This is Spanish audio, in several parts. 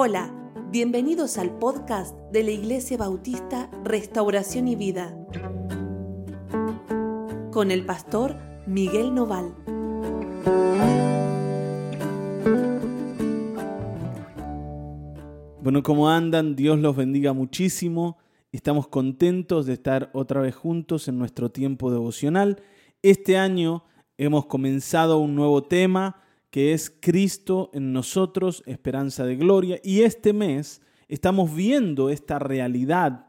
Hola, bienvenidos al podcast de la Iglesia Bautista Restauración y Vida con el pastor Miguel Noval. Bueno, ¿cómo andan? Dios los bendiga muchísimo. Estamos contentos de estar otra vez juntos en nuestro tiempo devocional. Este año hemos comenzado un nuevo tema que es Cristo en nosotros, esperanza de gloria. Y este mes estamos viendo esta realidad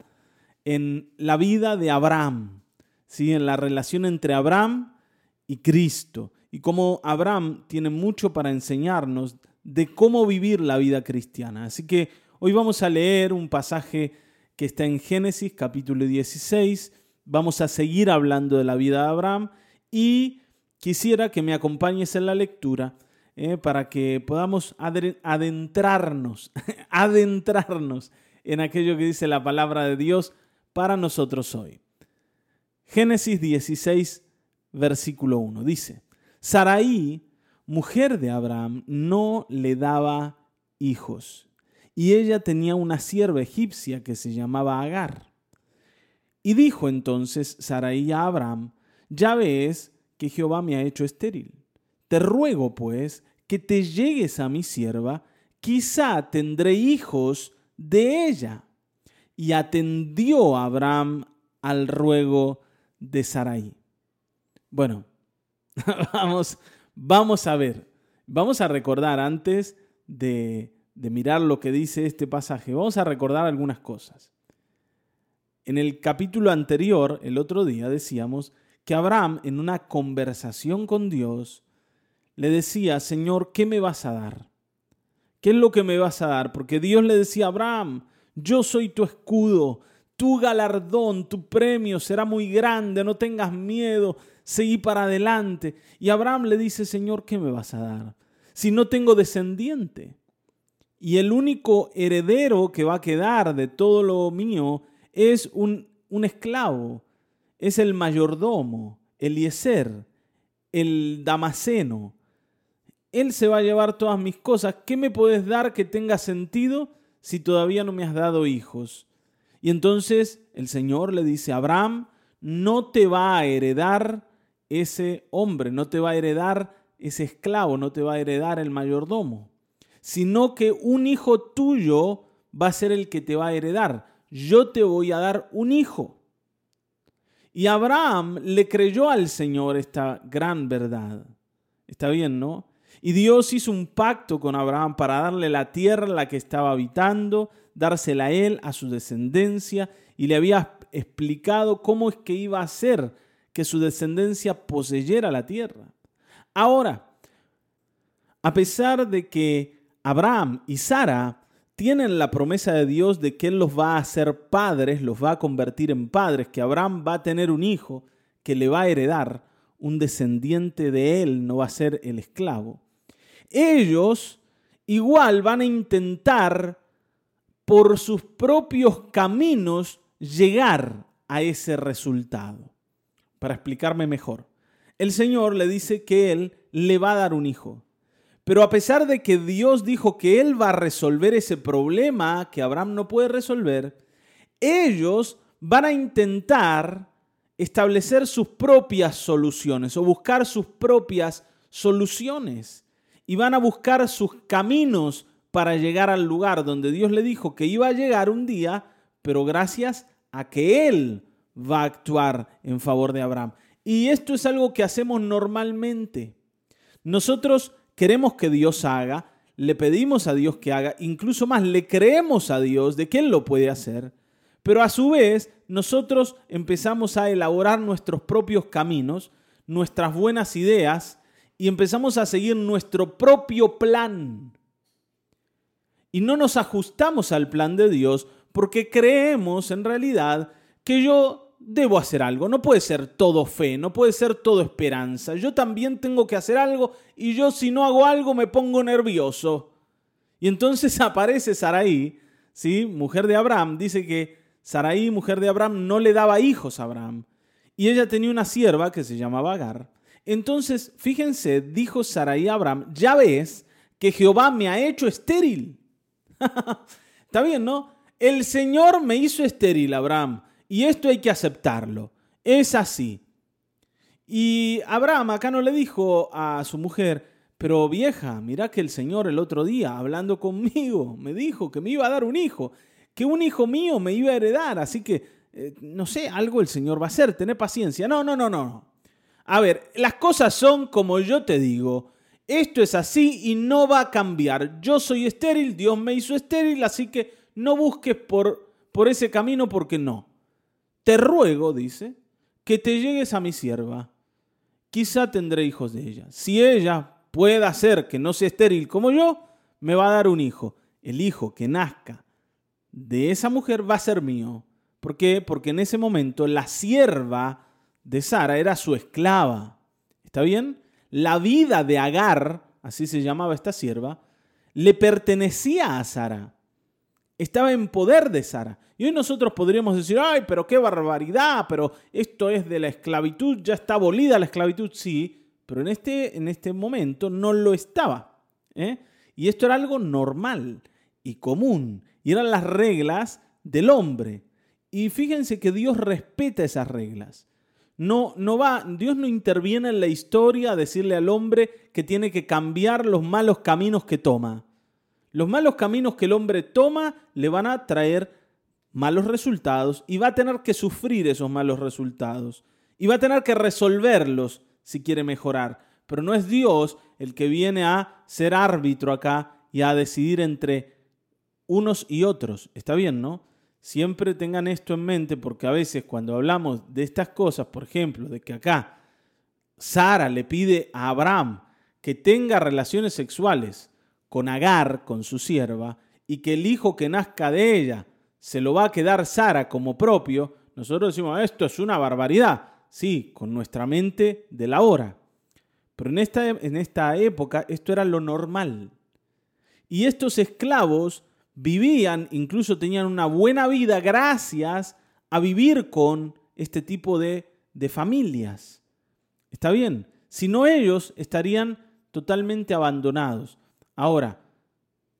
en la vida de Abraham, ¿sí? en la relación entre Abraham y Cristo. Y cómo Abraham tiene mucho para enseñarnos de cómo vivir la vida cristiana. Así que hoy vamos a leer un pasaje que está en Génesis capítulo 16. Vamos a seguir hablando de la vida de Abraham y quisiera que me acompañes en la lectura eh, para que podamos adentrarnos, adentrarnos en aquello que dice la palabra de Dios para nosotros hoy. Génesis 16, versículo 1 dice, Saraí, mujer de Abraham, no le daba hijos, y ella tenía una sierva egipcia que se llamaba Agar. Y dijo entonces Saraí a Abraham, ya ves que Jehová me ha hecho estéril. Te ruego, pues, que te llegues a mi sierva, quizá tendré hijos de ella. Y atendió Abraham al ruego de Sarai. Bueno, vamos, vamos a ver, vamos a recordar antes de, de mirar lo que dice este pasaje, vamos a recordar algunas cosas. En el capítulo anterior, el otro día, decíamos que Abraham en una conversación con Dios le decía, Señor, ¿qué me vas a dar? ¿Qué es lo que me vas a dar? Porque Dios le decía Abraham, yo soy tu escudo, tu galardón, tu premio será muy grande, no tengas miedo, seguí para adelante. Y Abraham le dice, Señor, ¿qué me vas a dar? Si no tengo descendiente. Y el único heredero que va a quedar de todo lo mío es un, un esclavo, es el mayordomo, Eliezer, el damaseno. Él se va a llevar todas mis cosas. ¿Qué me puedes dar que tenga sentido si todavía no me has dado hijos? Y entonces el Señor le dice, Abraham, no te va a heredar ese hombre, no te va a heredar ese esclavo, no te va a heredar el mayordomo, sino que un hijo tuyo va a ser el que te va a heredar. Yo te voy a dar un hijo. Y Abraham le creyó al Señor esta gran verdad. Está bien, ¿no? Y Dios hizo un pacto con Abraham para darle la tierra en la que estaba habitando, dársela a él, a su descendencia, y le había explicado cómo es que iba a hacer que su descendencia poseyera la tierra. Ahora, a pesar de que Abraham y Sara tienen la promesa de Dios de que Él los va a hacer padres, los va a convertir en padres, que Abraham va a tener un hijo que le va a heredar, un descendiente de Él no va a ser el esclavo ellos igual van a intentar por sus propios caminos llegar a ese resultado. Para explicarme mejor, el Señor le dice que Él le va a dar un hijo. Pero a pesar de que Dios dijo que Él va a resolver ese problema que Abraham no puede resolver, ellos van a intentar establecer sus propias soluciones o buscar sus propias soluciones y van a buscar sus caminos para llegar al lugar donde Dios le dijo que iba a llegar un día, pero gracias a que Él va a actuar en favor de Abraham. Y esto es algo que hacemos normalmente. Nosotros queremos que Dios haga, le pedimos a Dios que haga, incluso más, le creemos a Dios de que Él lo puede hacer, pero a su vez nosotros empezamos a elaborar nuestros propios caminos, nuestras buenas ideas, y empezamos a seguir nuestro propio plan. Y no nos ajustamos al plan de Dios porque creemos en realidad que yo debo hacer algo. No puede ser todo fe, no puede ser todo esperanza. Yo también tengo que hacer algo y yo si no hago algo me pongo nervioso. Y entonces aparece Saraí, ¿sí? mujer de Abraham, dice que Saraí, mujer de Abraham, no le daba hijos a Abraham. Y ella tenía una sierva que se llamaba Agar. Entonces, fíjense, dijo Sarai a Abraham, ya ves que Jehová me ha hecho estéril. Está bien, ¿no? El Señor me hizo estéril, Abraham, y esto hay que aceptarlo. Es así. Y Abraham acá no le dijo a su mujer, pero vieja, mira que el Señor el otro día, hablando conmigo, me dijo que me iba a dar un hijo, que un hijo mío me iba a heredar, así que, eh, no sé, algo el Señor va a hacer, tené paciencia. No, no, no, no. A ver, las cosas son como yo te digo. Esto es así y no va a cambiar. Yo soy estéril, Dios me hizo estéril, así que no busques por, por ese camino porque no. Te ruego, dice, que te llegues a mi sierva quizá tendré hijos de ella. Si ella puede hacer que no sea estéril como yo, me va a dar un hijo. El hijo que nazca de esa mujer va a ser mío. ¿Por qué? Porque en ese momento la sierva de Sara era su esclava. ¿Está bien? La vida de Agar, así se llamaba esta sierva, le pertenecía a Sara. Estaba en poder de Sara. Y hoy nosotros podríamos decir, ay, pero qué barbaridad, pero esto es de la esclavitud, ya está abolida la esclavitud, sí, pero en este, en este momento no lo estaba. ¿eh? Y esto era algo normal y común, y eran las reglas del hombre. Y fíjense que Dios respeta esas reglas. No, no va, Dios no interviene en la historia a decirle al hombre que tiene que cambiar los malos caminos que toma. Los malos caminos que el hombre toma le van a traer malos resultados y va a tener que sufrir esos malos resultados y va a tener que resolverlos si quiere mejorar. Pero no es Dios el que viene a ser árbitro acá y a decidir entre unos y otros. Está bien, ¿no? Siempre tengan esto en mente porque a veces cuando hablamos de estas cosas, por ejemplo, de que acá Sara le pide a Abraham que tenga relaciones sexuales con Agar, con su sierva, y que el hijo que nazca de ella se lo va a quedar Sara como propio, nosotros decimos, esto es una barbaridad. Sí, con nuestra mente de la hora. Pero en esta, en esta época esto era lo normal. Y estos esclavos vivían, incluso tenían una buena vida gracias a vivir con este tipo de, de familias. ¿Está bien? Si no ellos estarían totalmente abandonados. Ahora,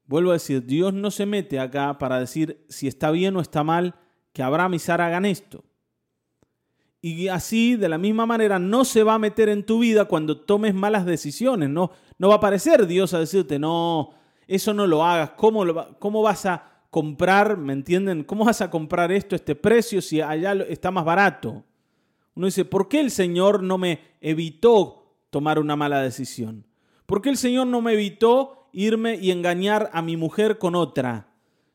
Vuelvo a decir, Dios no se mete acá para decir si está bien o está mal que Abraham y Sara hagan esto. Y así, de la misma manera, no se va a meter en tu vida cuando tomes malas decisiones. No, no va a aparecer Dios a decirte, no, eso no lo hagas. ¿Cómo, ¿Cómo vas a comprar, me entienden? ¿Cómo vas a comprar esto, este precio, si allá está más barato? Uno dice, ¿por qué el Señor no me evitó tomar una mala decisión? ¿Por qué el Señor no me evitó irme y engañar a mi mujer con otra.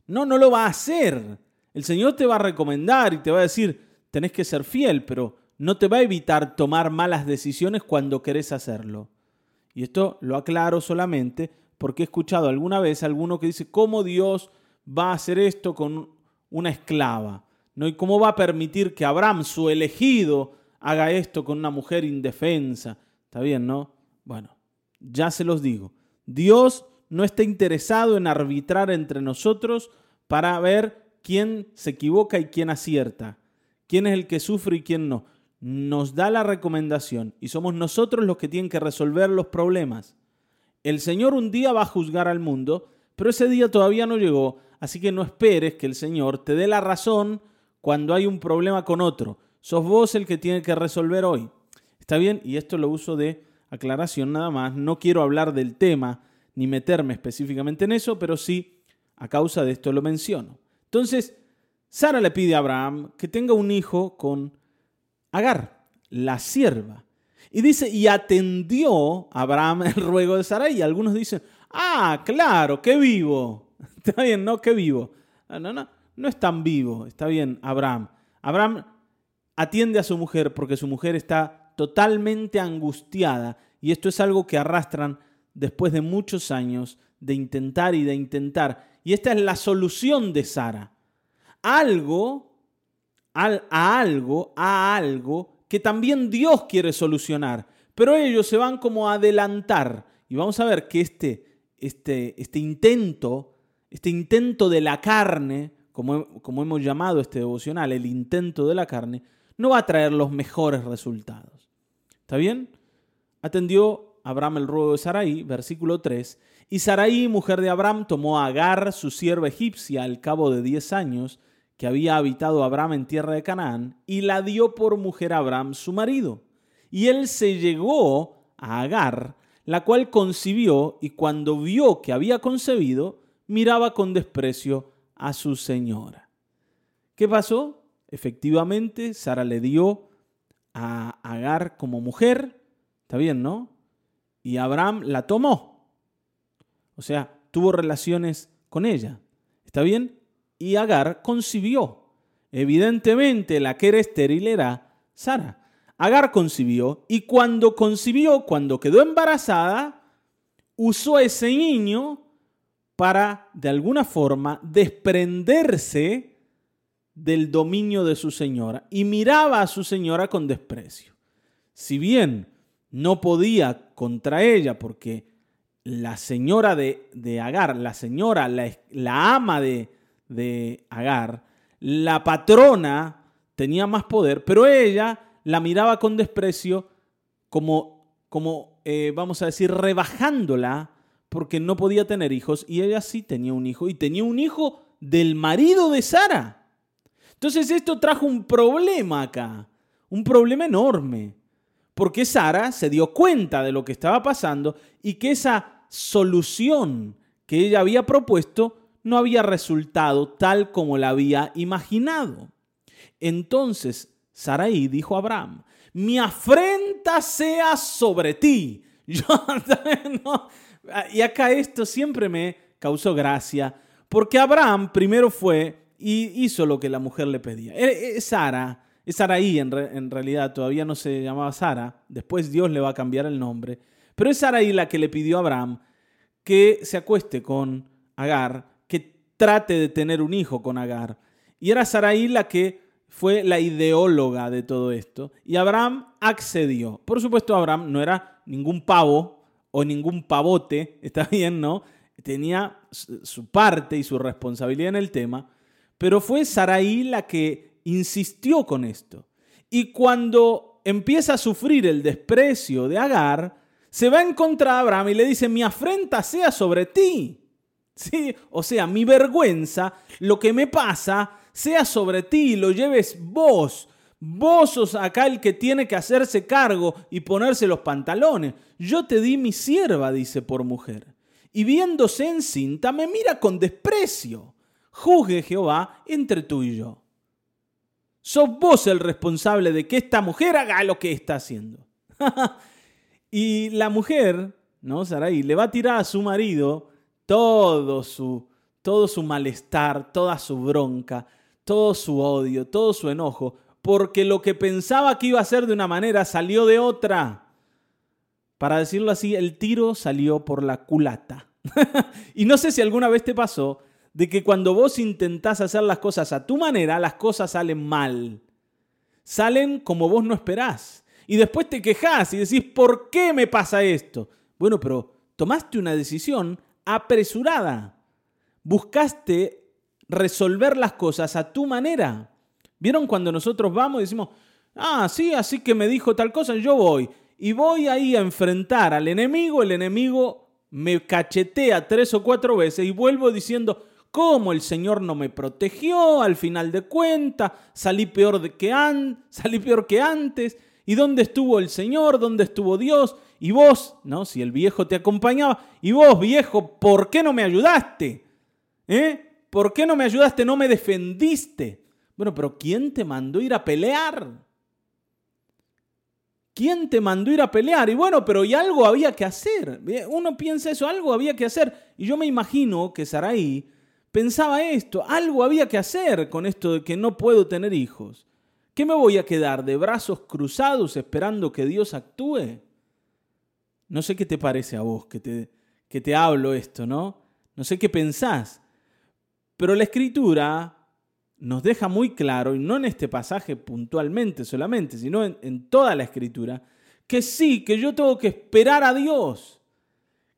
No, no lo va a hacer. El Señor te va a recomendar y te va a decir, tenés que ser fiel, pero no te va a evitar tomar malas decisiones cuando querés hacerlo. Y esto lo aclaro solamente porque he escuchado alguna vez a alguno que dice, ¿cómo Dios va a hacer esto con una esclava? ¿No? ¿Y cómo va a permitir que Abraham, su elegido, haga esto con una mujer indefensa? Está bien, ¿no? Bueno, ya se los digo. Dios no está interesado en arbitrar entre nosotros para ver quién se equivoca y quién acierta, quién es el que sufre y quién no. Nos da la recomendación y somos nosotros los que tienen que resolver los problemas. El Señor un día va a juzgar al mundo, pero ese día todavía no llegó, así que no esperes que el Señor te dé la razón cuando hay un problema con otro. Sos vos el que tiene que resolver hoy. ¿Está bien? Y esto lo uso de aclaración nada más, no quiero hablar del tema ni meterme específicamente en eso, pero sí a causa de esto lo menciono. Entonces, Sara le pide a Abraham que tenga un hijo con Agar, la sierva. Y dice, y atendió Abraham el ruego de Sara. Y algunos dicen, ah, claro, qué vivo. Está bien, no, qué vivo. No, no, no es tan vivo. Está bien, Abraham. Abraham atiende a su mujer porque su mujer está totalmente angustiada y esto es algo que arrastran después de muchos años de intentar y de intentar. Y esta es la solución de Sara. Algo, a algo, a algo que también Dios quiere solucionar. Pero ellos se van como a adelantar. Y vamos a ver que este, este, este intento, este intento de la carne, como, como hemos llamado este devocional, el intento de la carne, no va a traer los mejores resultados. ¿Está bien? Atendió Abraham el ruego de Sarai, versículo 3, y Sarai, mujer de Abraham, tomó a Agar, su sierva egipcia, al cabo de diez años, que había habitado Abraham en tierra de Canaán, y la dio por mujer a Abraham, su marido. Y él se llegó a Agar, la cual concibió, y cuando vio que había concebido, miraba con desprecio a su señora. ¿Qué pasó? Efectivamente, Sara le dio a Agar como mujer, está bien, ¿no? Y Abraham la tomó. O sea, tuvo relaciones con ella. ¿Está bien? Y Agar concibió. Evidentemente, la que era estéril era Sara. Agar concibió y cuando concibió, cuando quedó embarazada, usó ese niño para, de alguna forma, desprenderse del dominio de su señora y miraba a su señora con desprecio. Si bien no podía contra ella porque la señora de, de Agar, la señora, la, la ama de, de Agar, la patrona tenía más poder, pero ella la miraba con desprecio como, como eh, vamos a decir, rebajándola porque no podía tener hijos y ella sí tenía un hijo y tenía un hijo del marido de Sara. Entonces esto trajo un problema acá, un problema enorme, porque Sara se dio cuenta de lo que estaba pasando y que esa solución que ella había propuesto no había resultado tal como la había imaginado. Entonces Saraí dijo a Abraham, mi afrenta sea sobre ti. Y acá esto siempre me causó gracia, porque Abraham primero fue y hizo lo que la mujer le pedía. Es Sara, es Saraí en, en realidad, todavía no se llamaba Sara, después Dios le va a cambiar el nombre, pero es Saraí la que le pidió a Abraham que se acueste con Agar, trate de tener un hijo con Agar. Y era Saraí la que fue la ideóloga de todo esto y Abraham accedió. Por supuesto, Abraham no era ningún pavo o ningún pavote, está bien, ¿no? Tenía su parte y su responsabilidad en el tema, pero fue Saraí la que insistió con esto. Y cuando empieza a sufrir el desprecio de Agar, se va en contra de Abraham y le dice, mi afrenta sea sobre ti. ¿Sí? O sea, mi vergüenza, lo que me pasa, sea sobre ti lo lleves vos. Vos sos acá el que tiene que hacerse cargo y ponerse los pantalones. Yo te di mi sierva, dice por mujer. Y viéndose encinta, me mira con desprecio. Juzgue Jehová entre tú y yo. Sos vos el responsable de que esta mujer haga lo que está haciendo. y la mujer, ¿no? Sarai, le va a tirar a su marido todo su, todo su malestar, toda su bronca, todo su odio, todo su enojo, porque lo que pensaba que iba a ser de una manera salió de otra. Para decirlo así, el tiro salió por la culata. y no sé si alguna vez te pasó de que cuando vos intentás hacer las cosas a tu manera, las cosas salen mal. Salen como vos no esperás. Y después te quejás y decís, ¿por qué me pasa esto? Bueno, pero tomaste una decisión apresurada. Buscaste resolver las cosas a tu manera. ¿Vieron cuando nosotros vamos y decimos, ah, sí, así que me dijo tal cosa, yo voy. Y voy ahí a enfrentar al enemigo, el enemigo me cachetea tres o cuatro veces y vuelvo diciendo, ¿cómo el Señor no me protegió? Al final de cuentas, salí peor, de que an salí peor que antes. ¿Y dónde estuvo el Señor? ¿Dónde estuvo Dios? Y vos, ¿no? Si el viejo te acompañaba, y vos, viejo, ¿por qué no me ayudaste? ¿Eh? ¿Por qué no me ayudaste? No me defendiste. Bueno, pero ¿quién te mandó ir a pelear? ¿Quién te mandó ir a pelear? Y bueno, pero y algo había que hacer. Uno piensa eso, algo había que hacer. Y yo me imagino que Saraí pensaba esto, algo había que hacer con esto de que no puedo tener hijos. ¿Qué me voy a quedar de brazos cruzados esperando que Dios actúe? No sé qué te parece a vos que te, que te hablo esto, ¿no? No sé qué pensás. Pero la escritura nos deja muy claro, y no en este pasaje puntualmente solamente, sino en, toda la escritura, que sí, que yo tengo que esperar a Dios,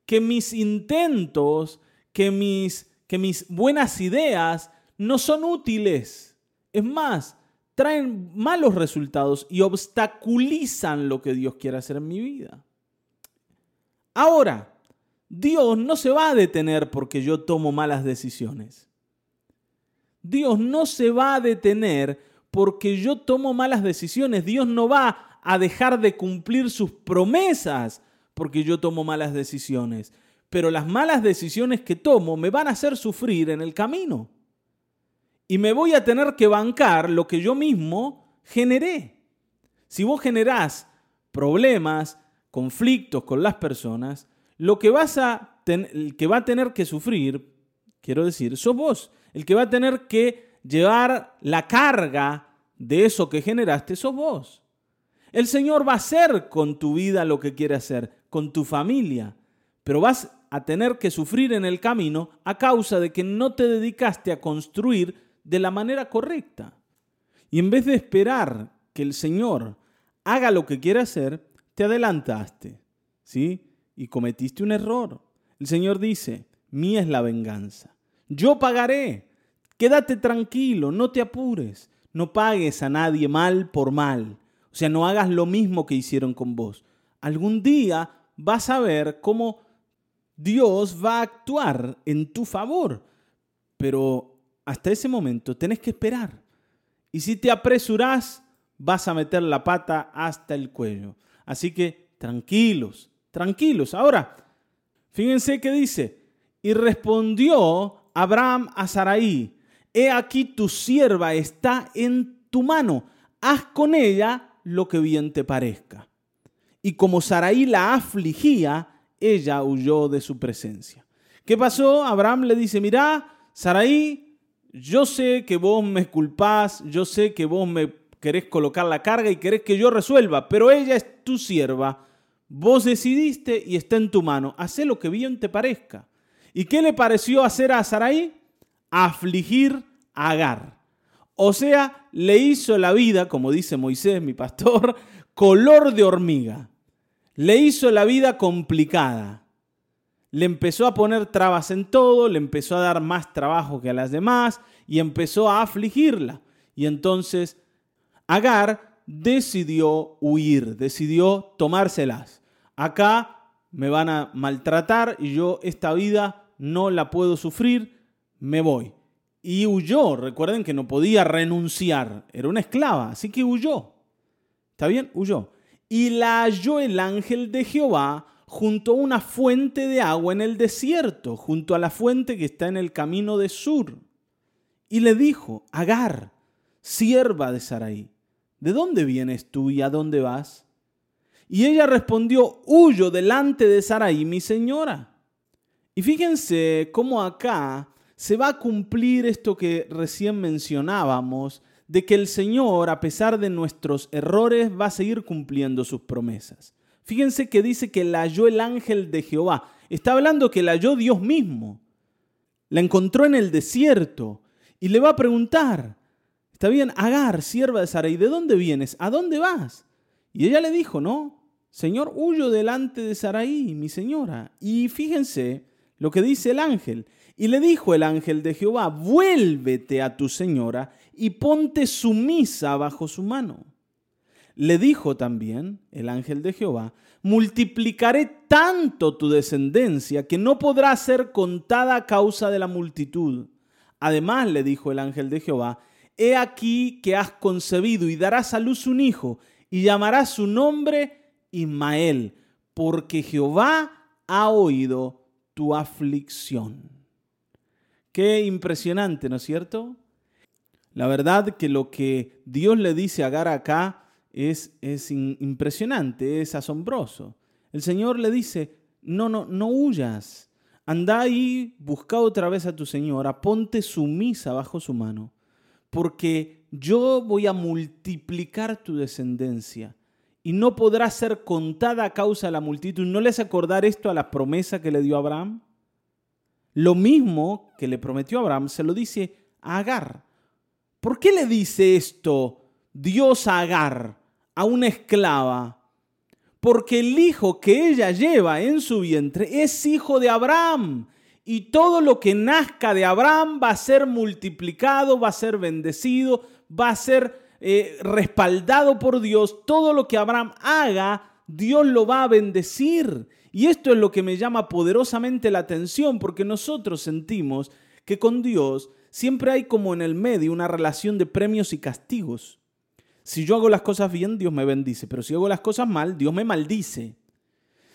que mis intentos, que mis, que mis buenas ideas no son útiles. Es más, traen malos resultados y obstaculizan lo que Dios quiere hacer en mi vida. Ahora, Dios no se va a detener porque yo tomo malas decisiones. Dios no se va a detener porque yo tomo malas decisiones. Dios no va a dejar de cumplir sus promesas porque yo tomo malas decisiones. Pero las malas decisiones que tomo me van a hacer sufrir en el camino. Y me voy a tener que bancar lo que yo mismo generé. Si vos generás problemas, conflictos con las personas, lo que vas a el que va a tener que sufrir, quiero decir, sos vos. El que va a tener que llevar la carga de eso que generaste, sos vos. El Señor va a hacer con tu vida lo que quiere hacer, con tu familia, pero vas a tener que sufrir en el camino a causa de que no te dedicaste a construir de la manera correcta. Y en vez de esperar que el Señor haga lo que quiere hacer, te adelantaste, ¿sí? Y cometiste un error. El Señor dice, mía es la venganza. Yo pagaré. Quédate tranquilo, no te apures. No pagues a nadie mal por mal. O sea, no hagas lo mismo que hicieron con vos. Algún día vas a ver cómo Dios va a actuar en tu favor. Pero hasta ese momento tenés que esperar. Y si te apresurás, vas a meter la pata hasta el cuello. Así que tranquilos, tranquilos. Ahora, fíjense que dice, y respondió Abraham a Sarai, he aquí tu sierva está en tu mano, haz con ella lo que bien te parezca. Y como Sarai la afligía, ella huyó de su presencia. ¿Qué pasó? Abraham le dice, mira, Sarai, yo sé que vos me culpás, yo sé que vos me querés colocar la carga y querés que yo resuelva, pero ella es tu sierva. Vos decidiste y está en tu mano. Haz lo que bien te parezca. ¿Y qué le pareció hacer a Sarai? Afligir a Agar. O sea, le hizo la vida, como dice Moisés, mi pastor, color de hormiga. Le hizo la vida complicada. Le empezó a poner trabas en todo, le empezó a dar más trabajo que a las demás y empezó a afligirla. Y entonces Agar decidió huir, decidió tomárselas. Acá me van a maltratar y yo esta vida no la puedo sufrir, me voy. Y huyó, recuerden que no podía renunciar, era una esclava, así que huyó. ¿Está bien? Huyó. Y la halló el ángel de Jehová junto a una fuente de agua en el desierto, junto a la fuente que está en el camino de Sur. Y le dijo, Agar, sierva de Sarai, ¿de dónde vienes tú y a dónde vas? Y ella respondió, huyo delante de Sarai, mi señora. Y fíjense cómo acá se va a cumplir esto que recién mencionábamos, de que el Señor, a pesar de nuestros errores, va a seguir cumpliendo sus promesas. Fíjense que dice que la halló el ángel de Jehová. Está hablando que la halló Dios mismo. La encontró en el desierto y le va a preguntar, Está bien, Agar, sierva de Sarai, ¿de dónde vienes? ¿A dónde vas? Y ella le dijo, no, Señor, huyo delante de Sarai, mi señora. Y fíjense lo que dice el ángel. Y le dijo el ángel de Jehová, vuélvete a tu señora y ponte sumisa bajo su mano. Le dijo también el ángel de Jehová, multiplicaré tanto tu descendencia que no podrá ser contada a causa de la multitud. Además le dijo el ángel de Jehová, He aquí que has concebido y darás a luz un hijo y llamarás su nombre Ismael, porque Jehová ha oído tu aflicción. Qué impresionante, ¿no es cierto? La verdad que lo que Dios le dice a Agar acá es, es impresionante, es asombroso. El Señor le dice, no, no, no huyas. Anda y busca otra vez a tu señora, ponte sumisa bajo su mano porque yo voy a multiplicar tu descendencia y no podrá ser contada a causa de la multitud. ¿No les acordar esto a la promesa que le dio Abraham? Lo mismo que le prometió Abraham se lo dice a Agar. ¿Por qué le dice esto Dios a Agar, a una esclava? Porque el hijo que ella lleva en su vientre es hijo de Abraham y todo lo que nazca de Abraham va a ser multiplicado, va a ser bendecido, va a ser eh, respaldado por Dios. Todo lo que Abraham haga, Dios lo va a bendecir. Y esto es lo que me llama poderosamente la atención porque nosotros sentimos que con Dios siempre hay como en el medio una relación de premios y castigos. Si yo hago las cosas bien, Dios me bendice, pero si hago las cosas mal, Dios me maldice.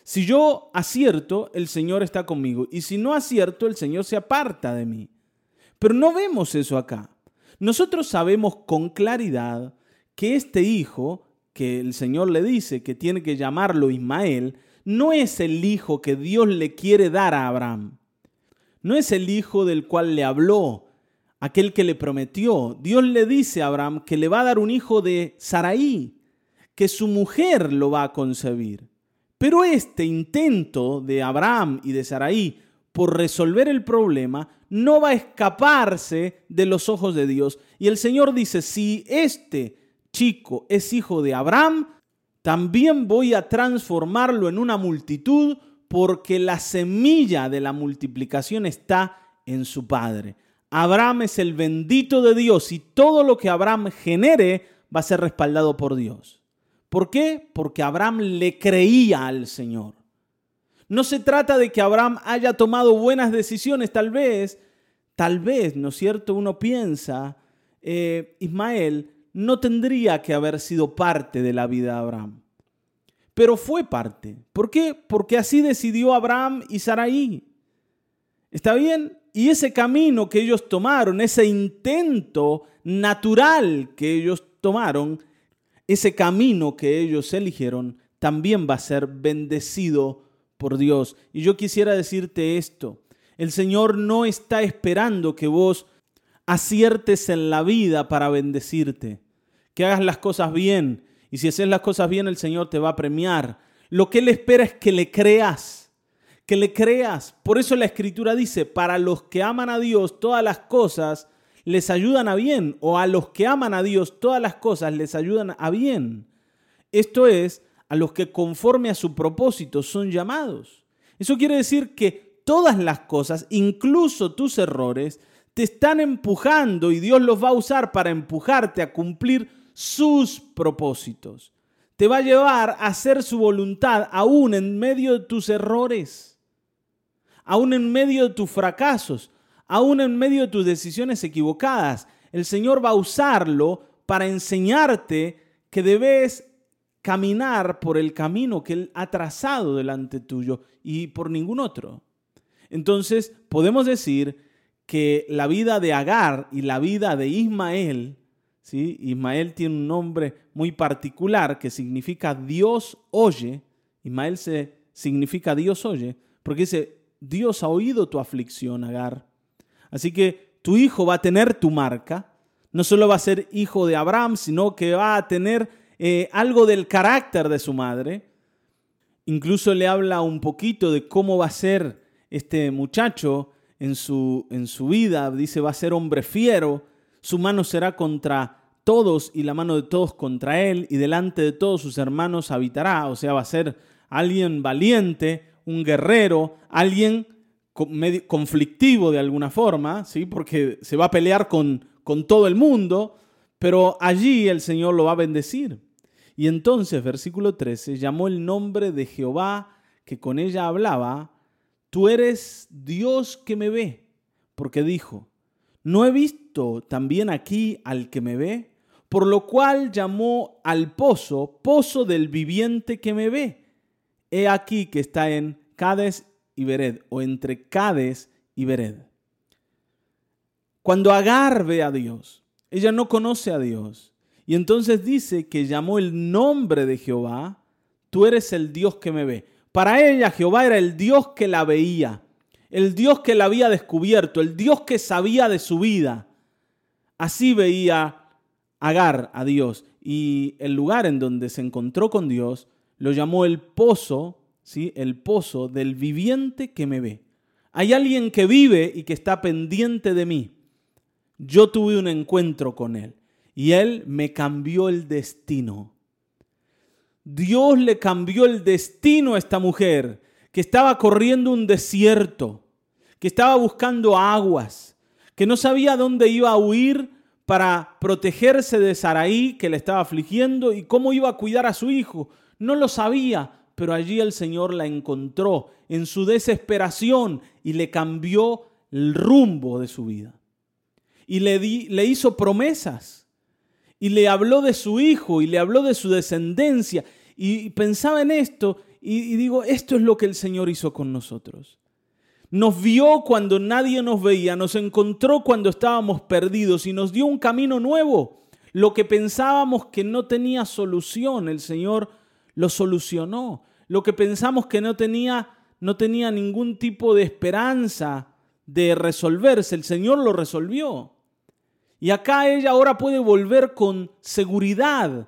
Si yo acierto, el Señor está conmigo, y si no acierto, el Señor se aparta de mí. Pero no vemos eso acá. Nosotros sabemos con claridad que este hijo, que el Señor le dice que tiene que llamarlo Ismael, no es el hijo que Dios le quiere dar a Abraham. No es el hijo del cual le habló, aquel que le prometió. Dios le dice a Abraham que le va a dar un hijo de Saraí, que su mujer lo va a concebir. Pero este intento de Abraham y de Saraí por resolver el problema no va a escaparse de los ojos de Dios. Y el Señor dice, si este chico es hijo de Abraham, también voy a transformarlo en una multitud porque la semilla de la multiplicación está en su padre. Abraham es el bendito de Dios y todo lo que Abraham genere va a ser respaldado por Dios. ¿Por qué? Porque Abraham le creía al Señor. No se trata de que Abraham haya tomado buenas decisiones, tal vez, tal vez, ¿no es cierto? Uno piensa, eh, Ismael no tendría que haber sido parte de la vida de Abraham, pero fue parte. ¿Por qué? Porque así decidió Abraham y Saraí. ¿Está bien? Y ese camino que ellos tomaron, ese intento natural que ellos tomaron, ese camino que ellos eligieron, también va a ser bendecido por Dios. Y yo quisiera decirte esto, el Señor no está esperando que vos aciertes en la vida para bendecirte, que hagas las cosas bien. Y si haces las cosas bien, el Señor te va a premiar. Lo que Él espera es que le creas que le creas. Por eso la escritura dice, para los que aman a Dios, todas las cosas les ayudan a bien, o a los que aman a Dios, todas las cosas les ayudan a bien. Esto es, a los que conforme a su propósito son llamados. Eso quiere decir que todas las cosas, incluso tus errores, te están empujando y Dios los va a usar para empujarte a cumplir sus propósitos. Te va a llevar a hacer su voluntad aún en medio de tus errores aún en medio de tus fracasos, aún en medio de tus decisiones equivocadas. El Señor va a usarlo para enseñarte que debes caminar por el camino que Él ha trazado delante tuyo y por ningún otro. Entonces, podemos decir que la vida de Agar y la vida de Ismael, ¿sí? Ismael tiene un nombre muy particular que significa Dios oye. Ismael se, significa Dios oye, porque dice, Dios ha oído tu aflicción, Agar. Así que tu hijo va a tener tu marca. No solo va a ser hijo de Abraham, sino que va a tener eh, algo del carácter de su madre. Incluso le habla un poquito de cómo va a ser este muchacho en su, en su vida. Dice, va a ser hombre fiero. Su mano será contra todos y la mano de todos contra él. Y delante de todos sus hermanos habitará. O sea, va a ser alguien valiente, un guerrero, alguien conflictivo de alguna forma, ¿sí? porque se va a pelear con, con todo el mundo, pero allí el Señor lo va a bendecir. Y entonces, versículo 13, llamó el nombre de Jehová que con ella hablaba, tú eres Dios que me ve, porque dijo, ¿no he visto también aquí al que me ve? Por lo cual llamó al pozo, pozo del viviente que me ve. He aquí que está en Cades y Bered, o entre Cades y Bered. Cuando Agar ve a Dios, ella no conoce a Dios. Y entonces dice que llamó el nombre de Jehová, tú eres el Dios que me ve. Para ella Jehová era el Dios que la veía, el Dios que la había descubierto, el Dios que sabía de su vida. Así veía Agar a Dios. Y el lugar en donde se encontró con Dios lo llamó el pozo, ¿sí? el pozo del viviente que me ve. Hay alguien que vive y que está pendiente de mí. Yo tuve un encuentro con él y él me cambió el destino. Dios le cambió el destino a esta mujer que estaba corriendo un desierto, que estaba buscando aguas, que no sabía dónde iba a huir para protegerse de Saraí que le estaba afligiendo y cómo iba a cuidar a su hijo no lo sabía, pero allí el Señor la encontró en su desesperación y le cambió el rumbo de su vida. Y le, le hizo promesas y le habló de su hijo y le habló de su descendencia y pensaba en esto y, digo, esto es lo que el Señor hizo con nosotros. Nos vio cuando nadie nos veía, nos encontró cuando estábamos perdidos y nos dio un camino nuevo. Lo que pensábamos que no tenía solución, el Señor lo solucionó. Lo que pensamos que no tenía, no tenía ningún tipo de esperanza de resolverse, el Señor lo resolvió. Y acá ella ahora puede volver con seguridad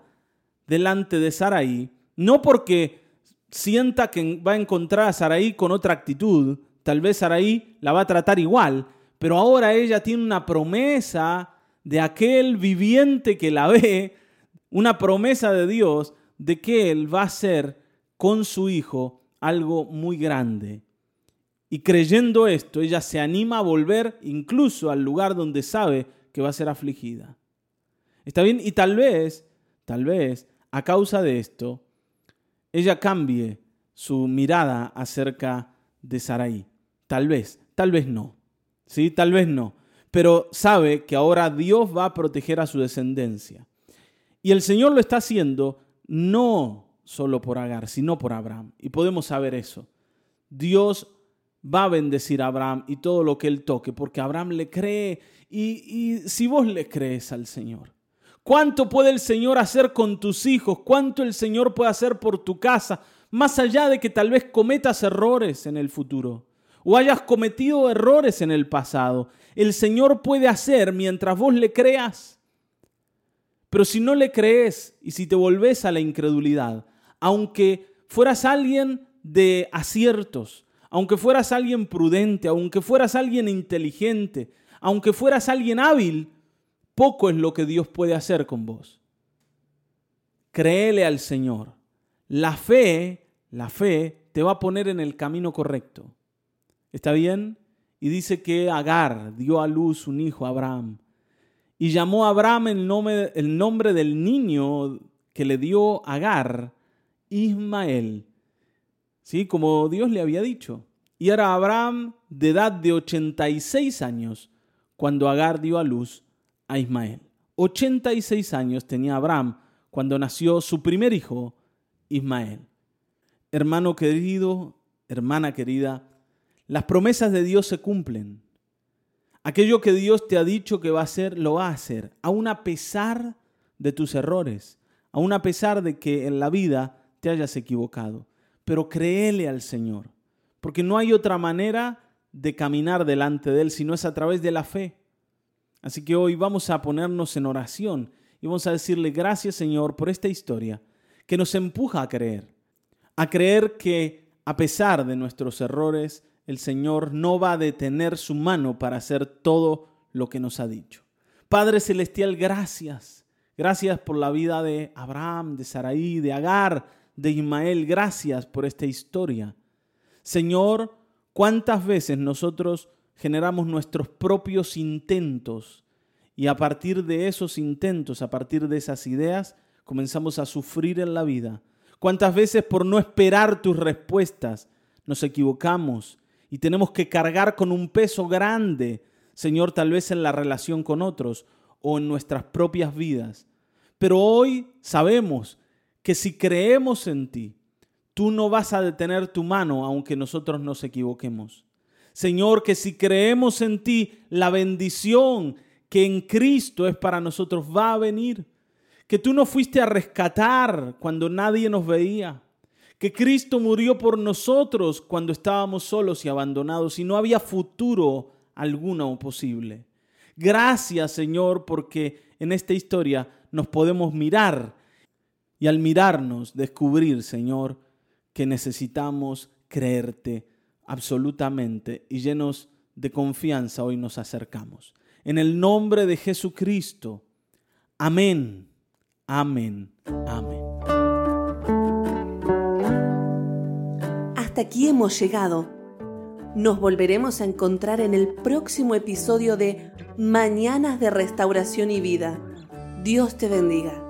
delante de Saraí, no porque sienta que va a encontrar a Saraí con otra actitud, tal vez Saraí la va a tratar igual, pero ahora ella tiene una promesa de aquel viviente que la ve, una promesa de Dios de que Él va a hacer con su hijo algo muy grande. Y creyendo esto, ella se anima a volver incluso al lugar donde sabe que va a ser afligida. ¿Está bien? Y tal vez, tal vez, a causa de esto, ella cambie su mirada acerca de Saraí. Tal vez, tal vez no. Sí, tal vez no. Pero sabe que ahora Dios va a proteger a su descendencia. Y el Señor lo está haciendo no solo por Agar, sino por Abraham. Y podemos saber eso. Dios va a bendecir a Abraham y todo lo que él toque, porque Abraham le cree. Y, y si vos le crees al Señor, ¿Cuánto puede el Señor hacer con tus hijos? ¿Cuánto el Señor puede hacer por tu casa? Más allá de que tal vez cometas errores en el futuro o hayas cometido errores en el pasado, el Señor puede hacer mientras vos le creas. Pero si no le crees y si te volvés a la incredulidad, aunque fueras alguien de aciertos, aunque fueras alguien prudente, aunque fueras alguien inteligente, aunque fueras alguien hábil, poco es lo que Dios puede hacer con vos. Créele al Señor. La fe, la fe te va a poner en el camino correcto. ¿Está bien? Y dice que Agar dio a luz un hijo a Abraham. Y llamó a Abraham el nombre, el nombre del niño que le dio Agar, Ismael. ¿Sí? Como Dios le había dicho. Y era Abraham de edad de 86 años cuando Agar dio a luz a Ismael. 86 años tenía Abraham cuando nació su primer hijo, Ismael. Hermano querido, hermana querida, las promesas de Dios se cumplen. Aquello que Dios te ha dicho que va a hacer, lo va a hacer, aun a pesar de tus errores, aun a pesar de que en la vida te hayas equivocado. Pero créele al Señor, porque no hay otra manera de caminar delante de Él si no es a través de la fe. Así que hoy vamos a ponernos en oración y vamos a decirle gracias Señor por esta historia que nos empuja a creer, a creer que a pesar de nuestros errores, el Señor no va a detener su mano para hacer todo lo que nos ha dicho. Padre Celestial, gracias. Gracias por la vida de Abraham, de Saraí, de Agar, de Ismael. Gracias por esta historia. Señor, ¿cuántas veces nosotros generamos nuestros propios intentos y a partir de esos intentos, a partir de esas ideas, comenzamos a sufrir en la vida. ¿Cuántas veces por no esperar tus respuestas nos equivocamos y tenemos que cargar con un peso grande, Señor, tal vez en la relación con otros o en nuestras propias vidas? Pero hoy sabemos que si creemos en ti, tú no vas a detener tu mano aunque nosotros nos equivoquemos. Señor, que si creemos en ti, la bendición que en Cristo es para nosotros va a venir. Que tú no fuiste a rescatar cuando nadie nos veía. Que Cristo murió por nosotros cuando estábamos solos y abandonados y no había futuro alguno posible. Gracias Señor porque en esta historia nos podemos mirar y al mirarnos descubrir, Señor, que necesitamos creerte absolutamente y llenos de confianza hoy nos acercamos. En el nombre de Jesucristo. Amén, amén, amén. Hasta aquí hemos llegado. Nos volveremos a encontrar en el próximo episodio de Mañanas de Restauración y Vida. Dios te bendiga.